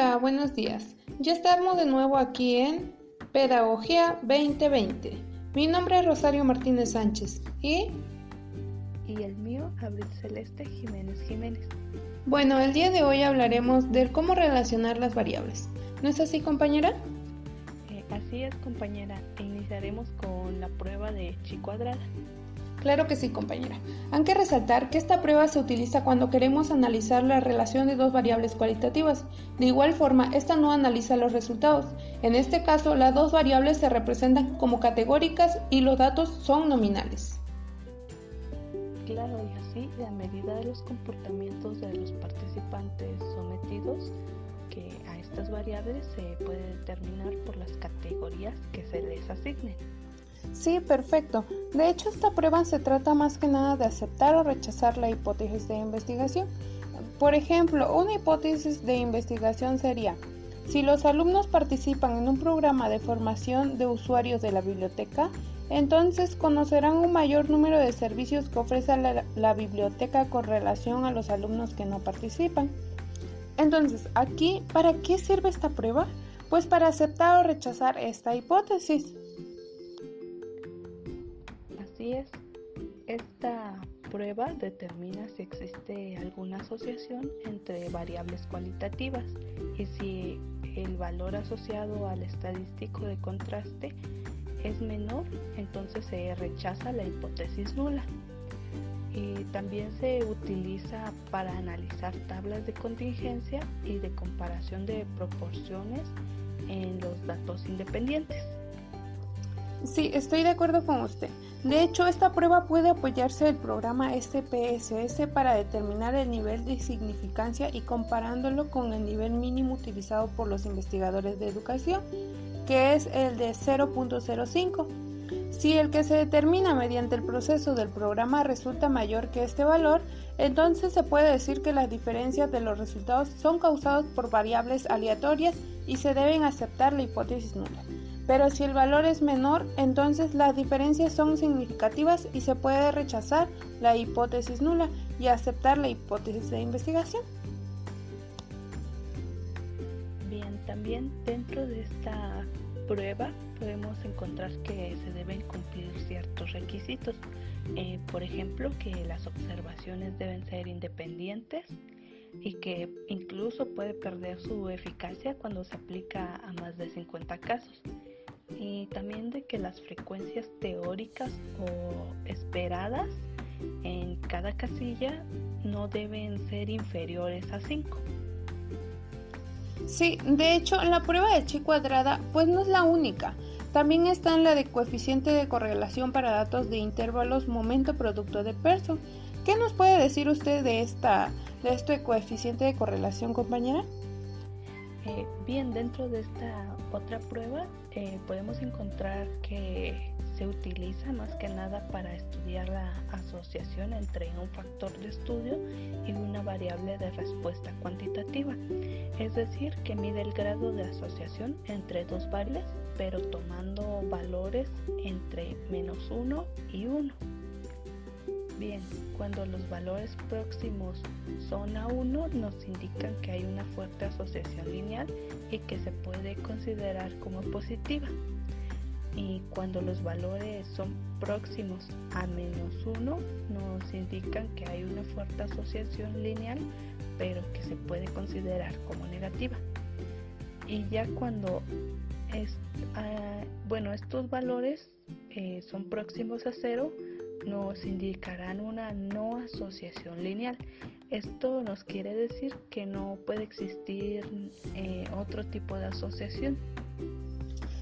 Hola, buenos días. Ya estamos de nuevo aquí en Pedagogía 2020. Mi nombre es Rosario Martínez Sánchez y... Y el mío, Abril Celeste Jiménez Jiménez. Bueno, el día de hoy hablaremos de cómo relacionar las variables. ¿No es así, compañera? Eh, así es, compañera. Iniciaremos con la prueba de chi cuadrada. Claro que sí, compañera. Hay que resaltar que esta prueba se utiliza cuando queremos analizar la relación de dos variables cualitativas. De igual forma, esta no analiza los resultados. En este caso, las dos variables se representan como categóricas y los datos son nominales. Claro, y así, a medida de los comportamientos de los participantes sometidos, que a estas variables se puede determinar por las categorías que se les asignen. Sí, perfecto. De hecho, esta prueba se trata más que nada de aceptar o rechazar la hipótesis de investigación. Por ejemplo, una hipótesis de investigación sería, si los alumnos participan en un programa de formación de usuarios de la biblioteca, entonces conocerán un mayor número de servicios que ofrece la, la, biblioteca con relación a los alumnos que no participan. Entonces, aquí, ¿para qué sirve esta prueba? Pues para aceptar o rechazar esta hipótesis. Es. Esta prueba determina si existe alguna asociación entre variables cualitativas y si el valor asociado al estadístico de contraste es menor, entonces se rechaza la hipótesis nula. Y también se utiliza para analizar tablas de contingencia y de comparación de proporciones en los datos independientes. Sí, estoy de acuerdo con usted. De hecho, esta prueba puede apoyarse del programa SPSS para determinar el nivel de significancia y comparándolo con el nivel mínimo utilizado por los investigadores de educación, que es el de 0.05. Si el que se determina mediante el proceso del programa resulta mayor que este valor, entonces se puede decir que las diferencias de los resultados son causadas por variables aleatorias y se deben aceptar la hipótesis nula. Pero si el valor es menor, entonces las diferencias son significativas y se puede rechazar la hipótesis nula y aceptar la hipótesis de investigación. Bien, también dentro de esta prueba podemos encontrar que se deben cumplir ciertos requisitos. Eh, por ejemplo, que las observaciones deben ser independientes y que incluso puede perder su eficacia cuando se aplica a más de 50 casos y también de que las frecuencias teóricas o esperadas en cada casilla no deben ser inferiores a 5. Sí, de hecho, la prueba de chi cuadrada pues no es la única. También está en la de coeficiente de correlación para datos de intervalos momento producto de Pearson. ¿Qué nos puede decir usted de esta de este coeficiente de correlación, compañera? Eh, bien, dentro de esta otra prueba eh, podemos encontrar que se utiliza más que nada para estudiar la asociación entre un factor de estudio y una variable de respuesta cuantitativa, es decir, que mide el grado de asociación entre dos variables, pero tomando valores entre menos 1 y 1. Bien, cuando los valores próximos son a 1 nos indican que hay una fuerte asociación lineal y que se puede considerar como positiva. Y cuando los valores son próximos a menos 1 nos indican que hay una fuerte asociación lineal pero que se puede considerar como negativa. Y ya cuando ah, bueno, estos valores eh, son próximos a 0, nos indicarán una no asociación lineal. Esto nos quiere decir que no puede existir eh, otro tipo de asociación.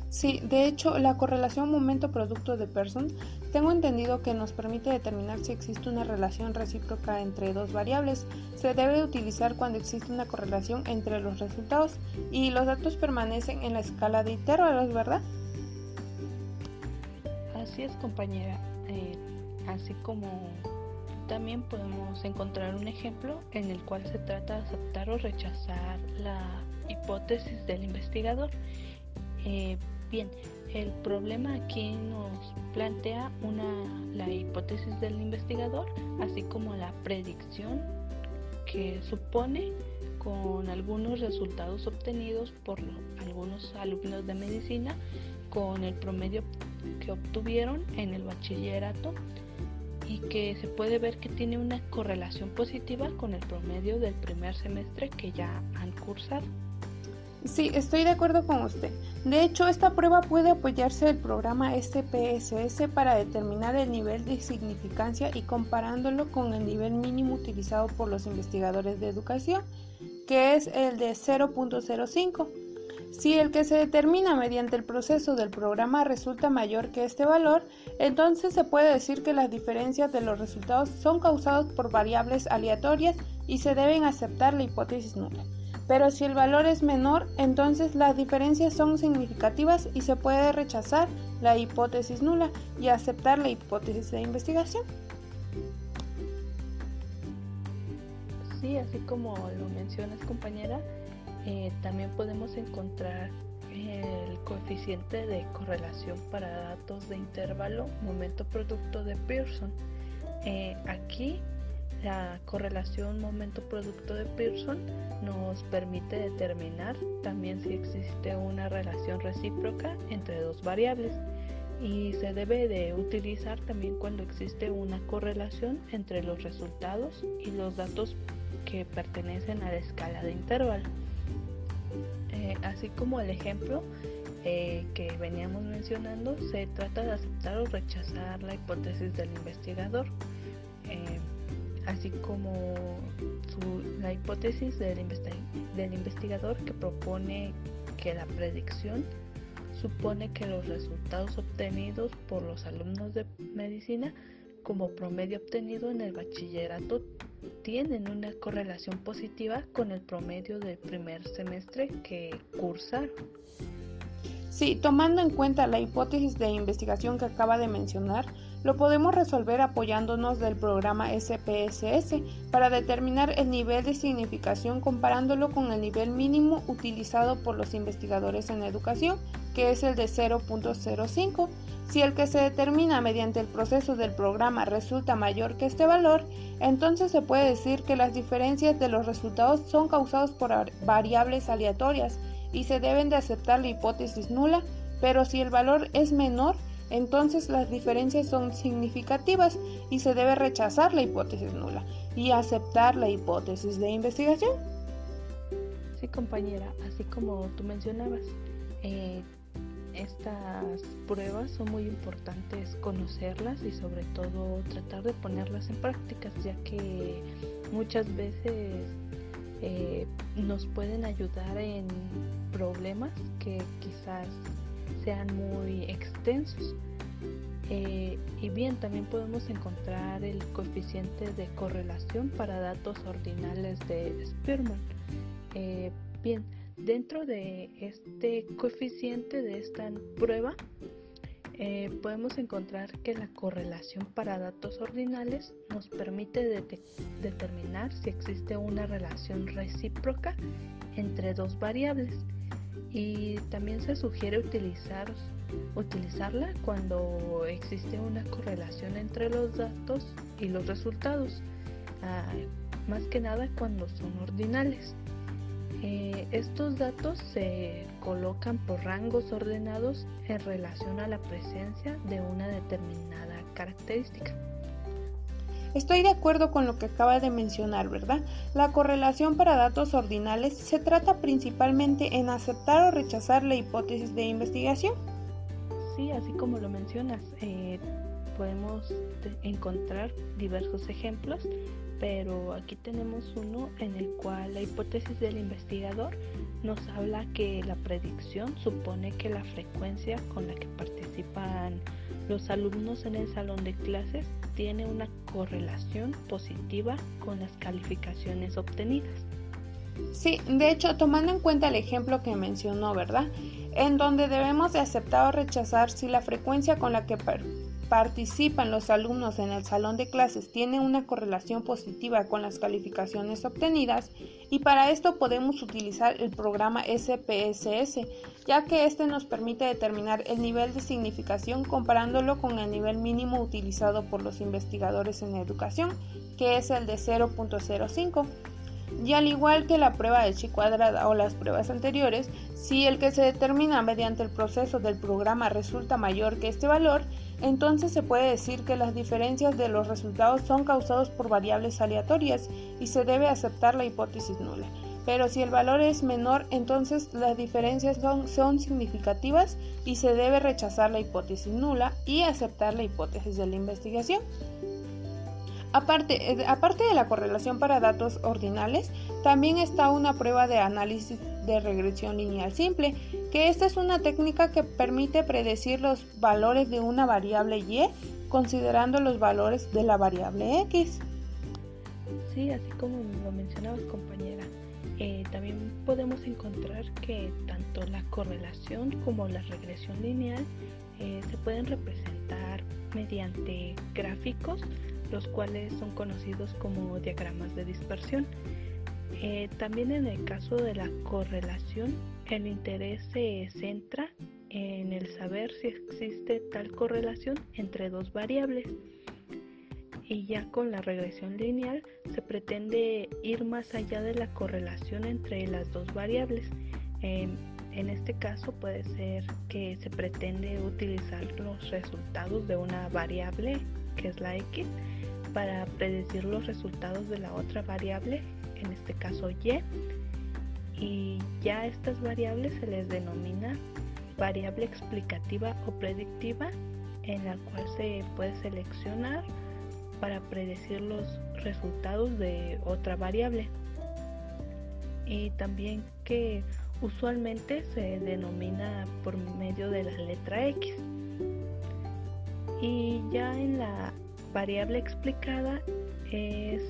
Sí, de hecho, la correlación momento-producto de Pearson tengo entendido que nos permite determinar si existe una relación recíproca entre dos variables. Se debe utilizar cuando existe una correlación entre los resultados y los datos permanecen en la escala de intervalos, ¿verdad? Así es, compañera. Eh, así como también podemos encontrar un ejemplo en el cual se trata de aceptar o rechazar la hipótesis del investigador. Eh, bien, el problema aquí nos plantea una, la hipótesis del investigador, así como la predicción que supone con algunos resultados obtenidos por algunos alumnos de medicina con el promedio que obtuvieron en el bachillerato y que se puede ver que tiene una correlación positiva con el promedio del primer semestre que ya han cursado. Sí, estoy de acuerdo con usted. De hecho, esta prueba puede apoyarse del programa SPSS para determinar el nivel de significancia y comparándolo con el nivel mínimo utilizado por los investigadores de educación, que es el de 0.05. Si el que se determina mediante el proceso del programa resulta mayor que este valor, entonces se puede decir que las diferencias de los resultados son causadas por variables aleatorias y se deben aceptar la hipótesis nula. Pero si el valor es menor, entonces las diferencias son significativas y se puede rechazar la hipótesis nula y aceptar la hipótesis de investigación. Sí, así como lo mencionas compañera, eh, también podemos encontrar el coeficiente de correlación para datos de intervalo momento producto de Pearson. Eh, aquí la correlación momento-producto de Pearson nos permite determinar también si existe una relación recíproca entre dos variables y se debe de utilizar también cuando existe una correlación entre los resultados y los datos que pertenecen a la escala de intervalo. Eh, así como el ejemplo eh, que veníamos mencionando, se trata de aceptar o rechazar la hipótesis del investigador. Eh, así como la hipótesis del, del investigador que propone que la predicción supone que los resultados obtenidos por los alumnos de medicina como promedio obtenido en el bachillerato tienen una correlación positiva con el promedio del primer semestre que cursaron. Sí, tomando en cuenta la hipótesis de investigación que acaba de mencionar, lo podemos resolver apoyándonos del programa SPSS para determinar el nivel de significación comparándolo con el nivel mínimo utilizado por los investigadores en educación, que es el de 0.05. Si el que se determina mediante el proceso del programa resulta mayor que este valor, entonces se puede decir que las diferencias de los resultados son causadas por variables aleatorias y se deben de aceptar la hipótesis nula, pero si el valor es menor, entonces las diferencias son significativas y se debe rechazar la hipótesis nula y aceptar la hipótesis de investigación. Sí, compañera, así como tú mencionabas, eh, estas pruebas son muy importantes conocerlas y sobre todo tratar de ponerlas en práctica, ya que muchas veces eh, nos pueden ayudar en problemas que quizás sean muy extensos. Eh, y bien, también podemos encontrar el coeficiente de correlación para datos ordinales de Spearman. Eh, bien, dentro de este coeficiente de esta prueba, eh, podemos encontrar que la correlación para datos ordinales nos permite determinar si existe una relación recíproca entre dos variables y también se sugiere utilizar, utilizarla cuando existe una correlación entre los datos y los resultados, ah, más que nada cuando son ordinales. Eh, estos datos se colocan por rangos ordenados en relación a la presencia de una determinada característica. Estoy de acuerdo con lo que acaba de mencionar, ¿verdad? La correlación para datos ordinales se trata principalmente en aceptar o rechazar la hipótesis de investigación. Sí, así como lo mencionas, eh, podemos encontrar diversos ejemplos, pero aquí tenemos uno en el cual la hipótesis del investigador nos habla que la predicción supone que la frecuencia con la que participan los alumnos en el salón de clases tiene una correlación positiva con las calificaciones obtenidas. Sí, de hecho, tomando en cuenta el ejemplo que mencionó, ¿verdad? En donde debemos de aceptar o rechazar si la frecuencia con la que participan los alumnos en el salón de clases tiene una correlación positiva con las calificaciones obtenidas y para esto podemos utilizar el programa SPSS, ya que este nos permite determinar el nivel de significación comparándolo con el nivel mínimo utilizado por los investigadores en educación, que es el de 0.05. Y al igual que la prueba de chi cuadrada o las pruebas anteriores, si el que se determina mediante el proceso del programa resulta mayor que este valor, entonces se puede decir que las diferencias de los resultados son causados por variables aleatorias y se debe aceptar la hipótesis nula. Pero si el valor es menor, entonces las diferencias son, son, significativas y se debe rechazar la hipótesis nula y aceptar la hipótesis de la investigación. Aparte, eh, aparte de la correlación para datos ordinales, también está una prueba de análisis de regresión lineal simple, que esta es una técnica que permite predecir los valores de una variable y considerando los valores de la variable x. Sí, así como lo mencionabas compañera, eh, también podemos encontrar que tanto la correlación como la regresión lineal eh, se pueden representar mediante gráficos los cuales son conocidos como diagramas de dispersión. Eh, también en el caso de la correlación, el interés se centra en el saber si existe tal correlación entre dos variables. Y ya con la regresión lineal se pretende ir más allá de la correlación entre las dos variables. en este caso puede ser que se pretende utilizar los resultados de una variable que es la x para predecir los resultados de la otra variable, en este caso y, y ya estas variables se les denomina variable explicativa o predictiva en la cual se puede seleccionar para predecir los resultados de otra variable. Y también que usualmente se denomina por medio de la letra X. Y ya en la variable explicada es,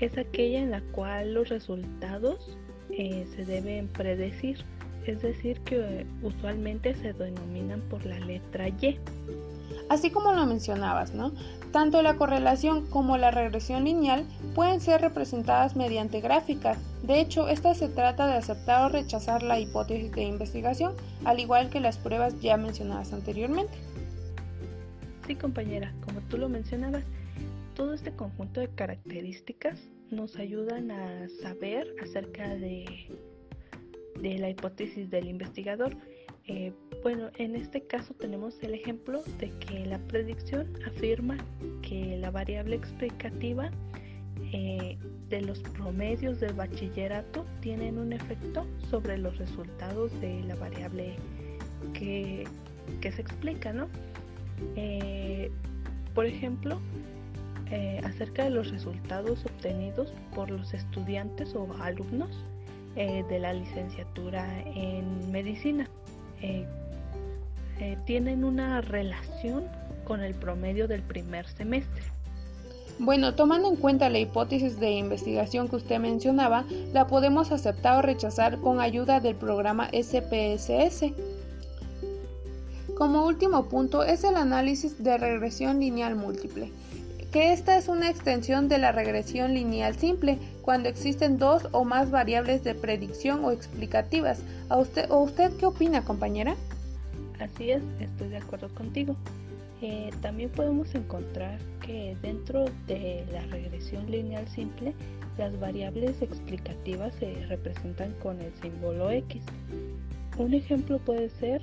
es aquella en la cual los resultados eh, se deben predecir, es decir, que usualmente se denominan por la letra Y. Así como lo mencionabas, ¿no? Tanto la correlación como la regresión lineal pueden ser representadas mediante gráficas. De hecho, esta se trata de aceptar o rechazar la hipótesis de investigación, al igual que las pruebas ya mencionadas anteriormente. Sí, compañera, como tú lo mencionabas, todo este conjunto de características nos ayudan a saber acerca de, de la hipótesis del investigador. Eh, bueno, en este caso tenemos el ejemplo de que la predicción afirma que la variable explicativa eh, de los promedios del bachillerato tienen un efecto sobre los resultados de la variable que, que se explica, ¿no? Eh, por ejemplo, eh, acerca de los resultados obtenidos por los estudiantes o alumnos eh, de la licenciatura en medicina. tienen una relación con el promedio del primer semestre. Bueno, tomando en cuenta la hipótesis de investigación que usted mencionaba, la podemos aceptar o rechazar con ayuda del programa SPSS. Como último punto es el análisis de regresión lineal múltiple, que esta es una extensión de la regresión lineal simple cuando existen dos o más variables de predicción o explicativas. ¿A usted, ¿O usted qué opina, compañera? Así es, estoy de acuerdo contigo. Eh, también podemos encontrar que dentro de la regresión lineal simple, las variables explicativas se representan con el símbolo X. Un ejemplo puede ser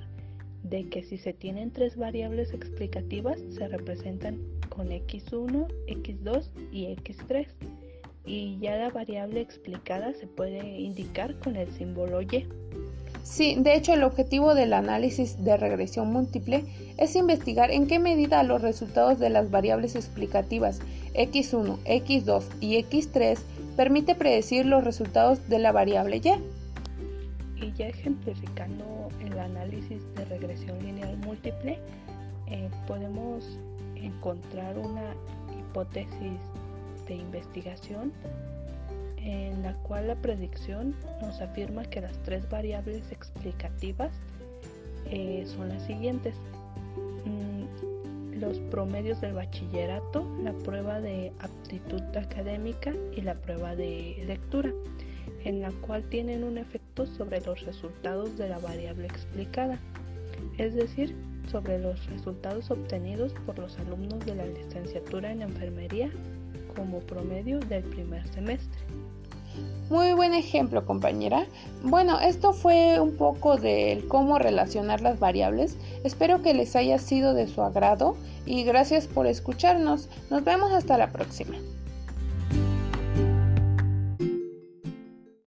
de que si se tienen tres variables explicativas se representan con x1, x2 y x3 y ya la variable explicada se puede indicar con el símbolo y. Sí, de hecho el objetivo del análisis de regresión múltiple es investigar en qué medida los resultados de las variables explicativas x1, x2 y x3 permite predecir los resultados de la variable y. Y ya ejemplificando el análisis de regresión lineal múltiple, eh, podemos encontrar una hipótesis de investigación en la cual la predicción nos afirma que las tres variables explicativas eh, son las siguientes. Mm, los promedios del bachillerato, la prueba de aptitud académica y la prueba de lectura en la cual tienen un efecto sobre los resultados de la variable explicada, es decir, sobre los resultados obtenidos por los alumnos de la licenciatura en enfermería como promedio del primer semestre. Muy buen ejemplo, compañera. Bueno, esto fue un poco del cómo relacionar las variables. Espero que les haya sido de su agrado y gracias por escucharnos. Nos vemos hasta la próxima.